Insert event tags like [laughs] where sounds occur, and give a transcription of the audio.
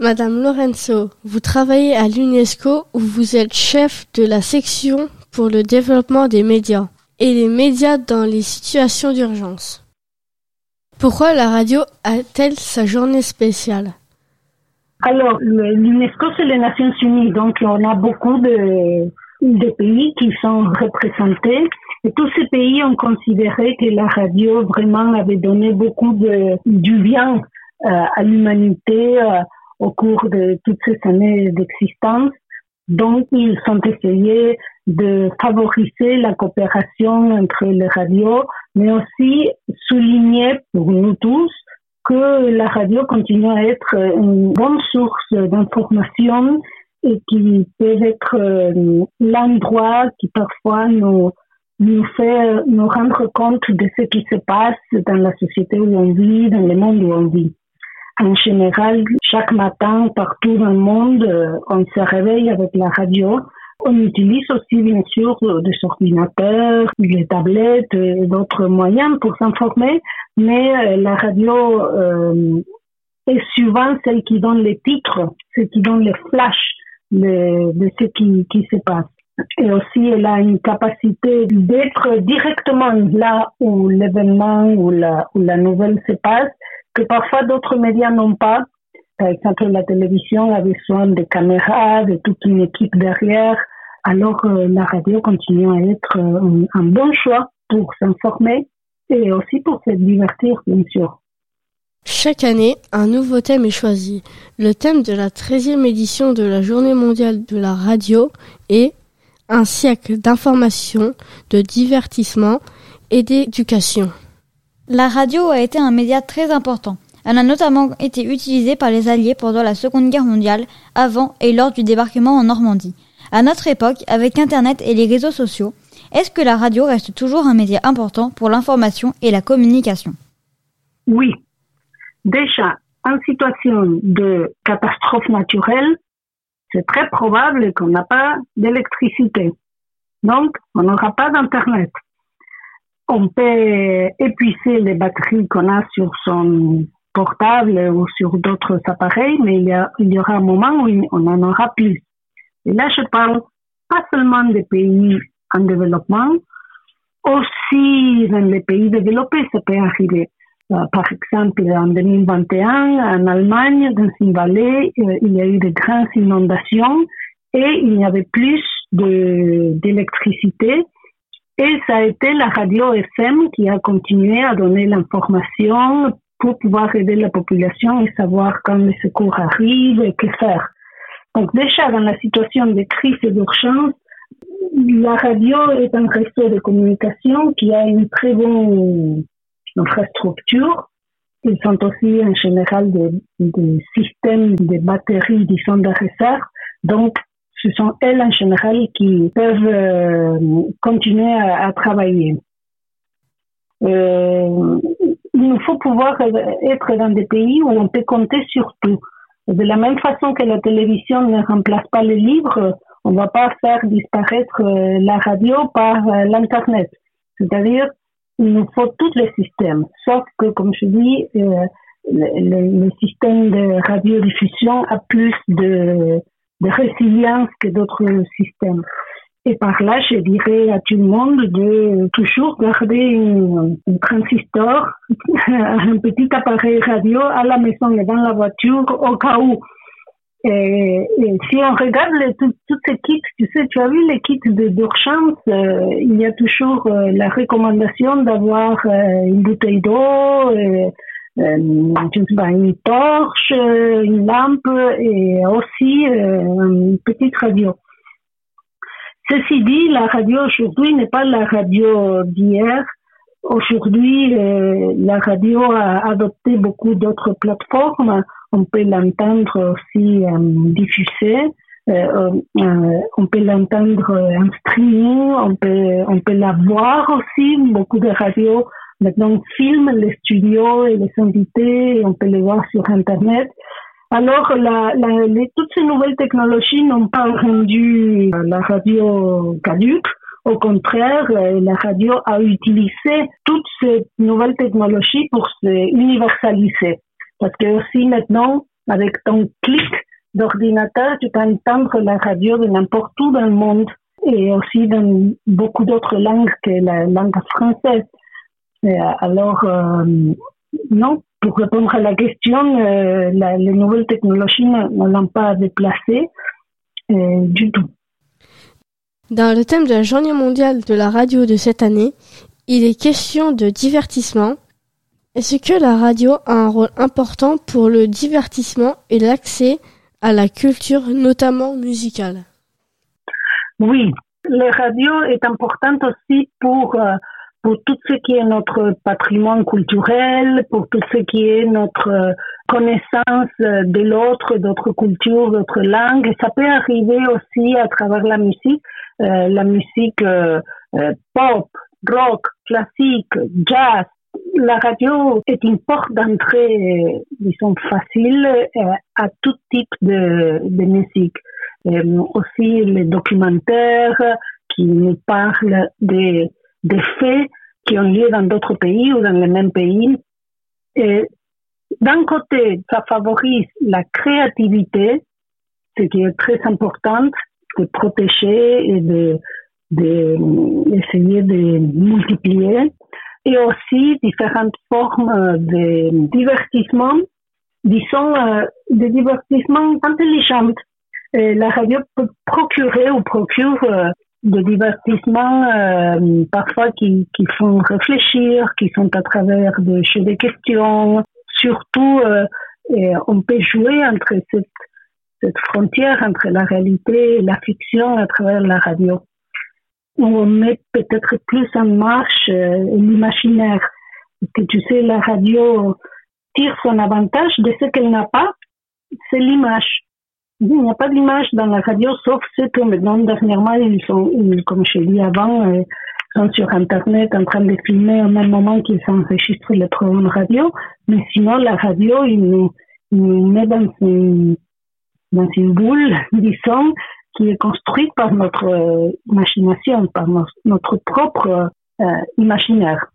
Madame Lorenzo, vous travaillez à l'UNESCO où vous êtes chef de la section pour le développement des médias et les médias dans les situations d'urgence. Pourquoi la radio a-t-elle sa journée spéciale? Alors, l'UNESCO, c'est les Nations Unies, donc on a beaucoup de, pays qui sont représentés. Et tous ces pays ont considéré que la radio vraiment avait donné beaucoup de, du bien euh, à l'humanité euh, au cours de toutes ces années d'existence. Donc, ils ont essayé de favoriser la coopération entre les radios, mais aussi souligner pour nous tous que la radio continue à être une bonne source d'information et qui peut être euh, l'endroit qui parfois nous, nous fait nous rendre compte de ce qui se passe dans la société où on vit, dans le monde où on vit. En général, chaque matin, partout dans le monde, euh, on se réveille avec la radio. On utilise aussi, bien sûr, des ordinateurs, des tablettes et d'autres moyens pour s'informer, mais euh, la radio euh, est souvent celle qui donne les titres, celle qui donne les flashs de, ce qui, se passe. Et aussi, elle a une capacité d'être directement là où l'événement ou la nouvelle se passe que parfois d'autres médias n'ont pas. Par exemple, la télévision a besoin de caméras, de toute une équipe derrière. Alors, euh, la radio continue à être euh, un, bon choix pour s'informer et aussi pour se divertir, bien sûr. Chaque année, un nouveau thème est choisi. Le thème de la 13e édition de la Journée mondiale de la radio est un siècle d'information, de divertissement et d'éducation. La radio a été un média très important. Elle a notamment été utilisée par les Alliés pendant la Seconde Guerre mondiale, avant et lors du débarquement en Normandie. À notre époque, avec Internet et les réseaux sociaux, est-ce que la radio reste toujours un média important pour l'information et la communication? Oui. Déjà, en situation de catastrophe naturelle, c'est très probable qu'on n'a pas d'électricité. Donc, on n'aura pas d'Internet on peut épuiser les batteries qu'on a sur son portable ou sur d'autres appareils, mais il y, aura un moment où on en aura plus. Et là, je parle pas seulement des pays en développement, aussi dans les pays développés, ça peut arriver. Euh, par exemple, en 2021, en Allemagne, dans une vallée, euh, il y a eu de grandes inondations et il y avait plus d'électricité et ça a été la radio FM qui a continué à donner l'information pour pouvoir aider la population et savoir quand les secours arrivent et que faire. Donc déjà dans la situation de crise et d'urgence, la radio est un réseau de communication qui a une très bonne infrastructure. Ils sont aussi en général des, systèmes de batteries, disons, de réserve. Donc, ce sont elles en général qui peuvent euh, continuer à, travailler. Euh, il faut pouvoir être dans des pays où on peut compter sur tout. De la même façon que la télévision ne remplace pas les livres, on ne va pas faire disparaître euh, la radio par l'Internet. C'est-à-dire, il nous faut tous les systèmes. Sauf que, comme je dis, le, le, système de radiodiffusion a plus de, de résilience que d'autres systèmes. Et par là, je dirais à tout le monde de toujours garder un transistor, [laughs] un petit appareil radio à la maison et dans la voiture au cas où. Et, si on regarde les, tous ces kits, tu sais, tu as vu les kits d'urgence, euh, il y a toujours euh, la recommandation d'avoir euh, une bouteille d'eau, euh, une torche, une lampe et aussi euh, une petite radio. Ceci dit, la radio aujourd'hui n'est pas la radio d'hier. Aujourd'hui, euh, la radio a adopté beaucoup d'autres plateformes. On peut l'entendre aussi diffusée. on peut l'entendre en streaming, on peut, on peut la voir aussi. Beaucoup de radios Maintenant, on filme les studios et les invités, on peut les voir sur Internet. Alors, la, la, les, toutes ces nouvelles technologies n'ont pas rendu la radio caduque. Au contraire, euh, la radio a utilisé toutes ces nouvelles technologies pour se universaliser. Parce que aussi maintenant, avec ton clic d'ordinateur, tu peux entendre la radio de n'importe où dans le monde et aussi dans beaucoup d'autres langues que la langue française. Alors, euh, non, pour répondre à la question, euh, les nouvelles technologies ne, l'ont pas déplacé euh, du tout. Dans le thème de la journée mondiale de la radio de cette année, il est question de divertissement. Est-ce que la radio a un rôle important pour le divertissement et l'accès à la culture, notamment musicale? Oui, la radio est importante aussi pour, euh, pour tout ce qui est notre patrimoine culturel, pour tout ce qui est notre euh, connaissance de l'autre, d'autres cultures, d'autres langues. Ça peut arriver aussi à travers la musique, euh, la musique pop, rock, classique, jazz, la radio est une porte d'entrée, disons, facile euh, à tout type de, de musique. Euh, aussi les documentaires qui nous parlent des, des faits qui ont lieu dans d'autres pays ou dans les mêmes pays. D'un côté, ça favorise la créativité, ce qui est très important, de protéger et de, de essayer de multiplier et aussi différentes formes de divertissement, disons, euh, de divertissement intelligent. la radio peut procurer ou procure euh, des divertissements parfois qui, qui font réfléchir, qui sont à travers de jeux de questions. Surtout, on peut jouer entre cette, cette frontière entre la réalité et la fiction à travers la radio où on met peut-être plus en marche euh, l'imaginaire. Parce que tu sais, la radio tire son avantage de ce qu'elle n'a pas, c'est l'image. Il n'y a pas d'image dans la radio, sauf ceux que maintenant, dernièrement, ils sont, comme je l'ai dit avant, euh, sont sur Internet en train de filmer au même moment qu'ils enregistrent le programme radio. Mais sinon, la radio, il nous, il nous met dans une, dans une boule, disons, qui est construite par notre euh, imagination, par notre propre euh, imaginaire.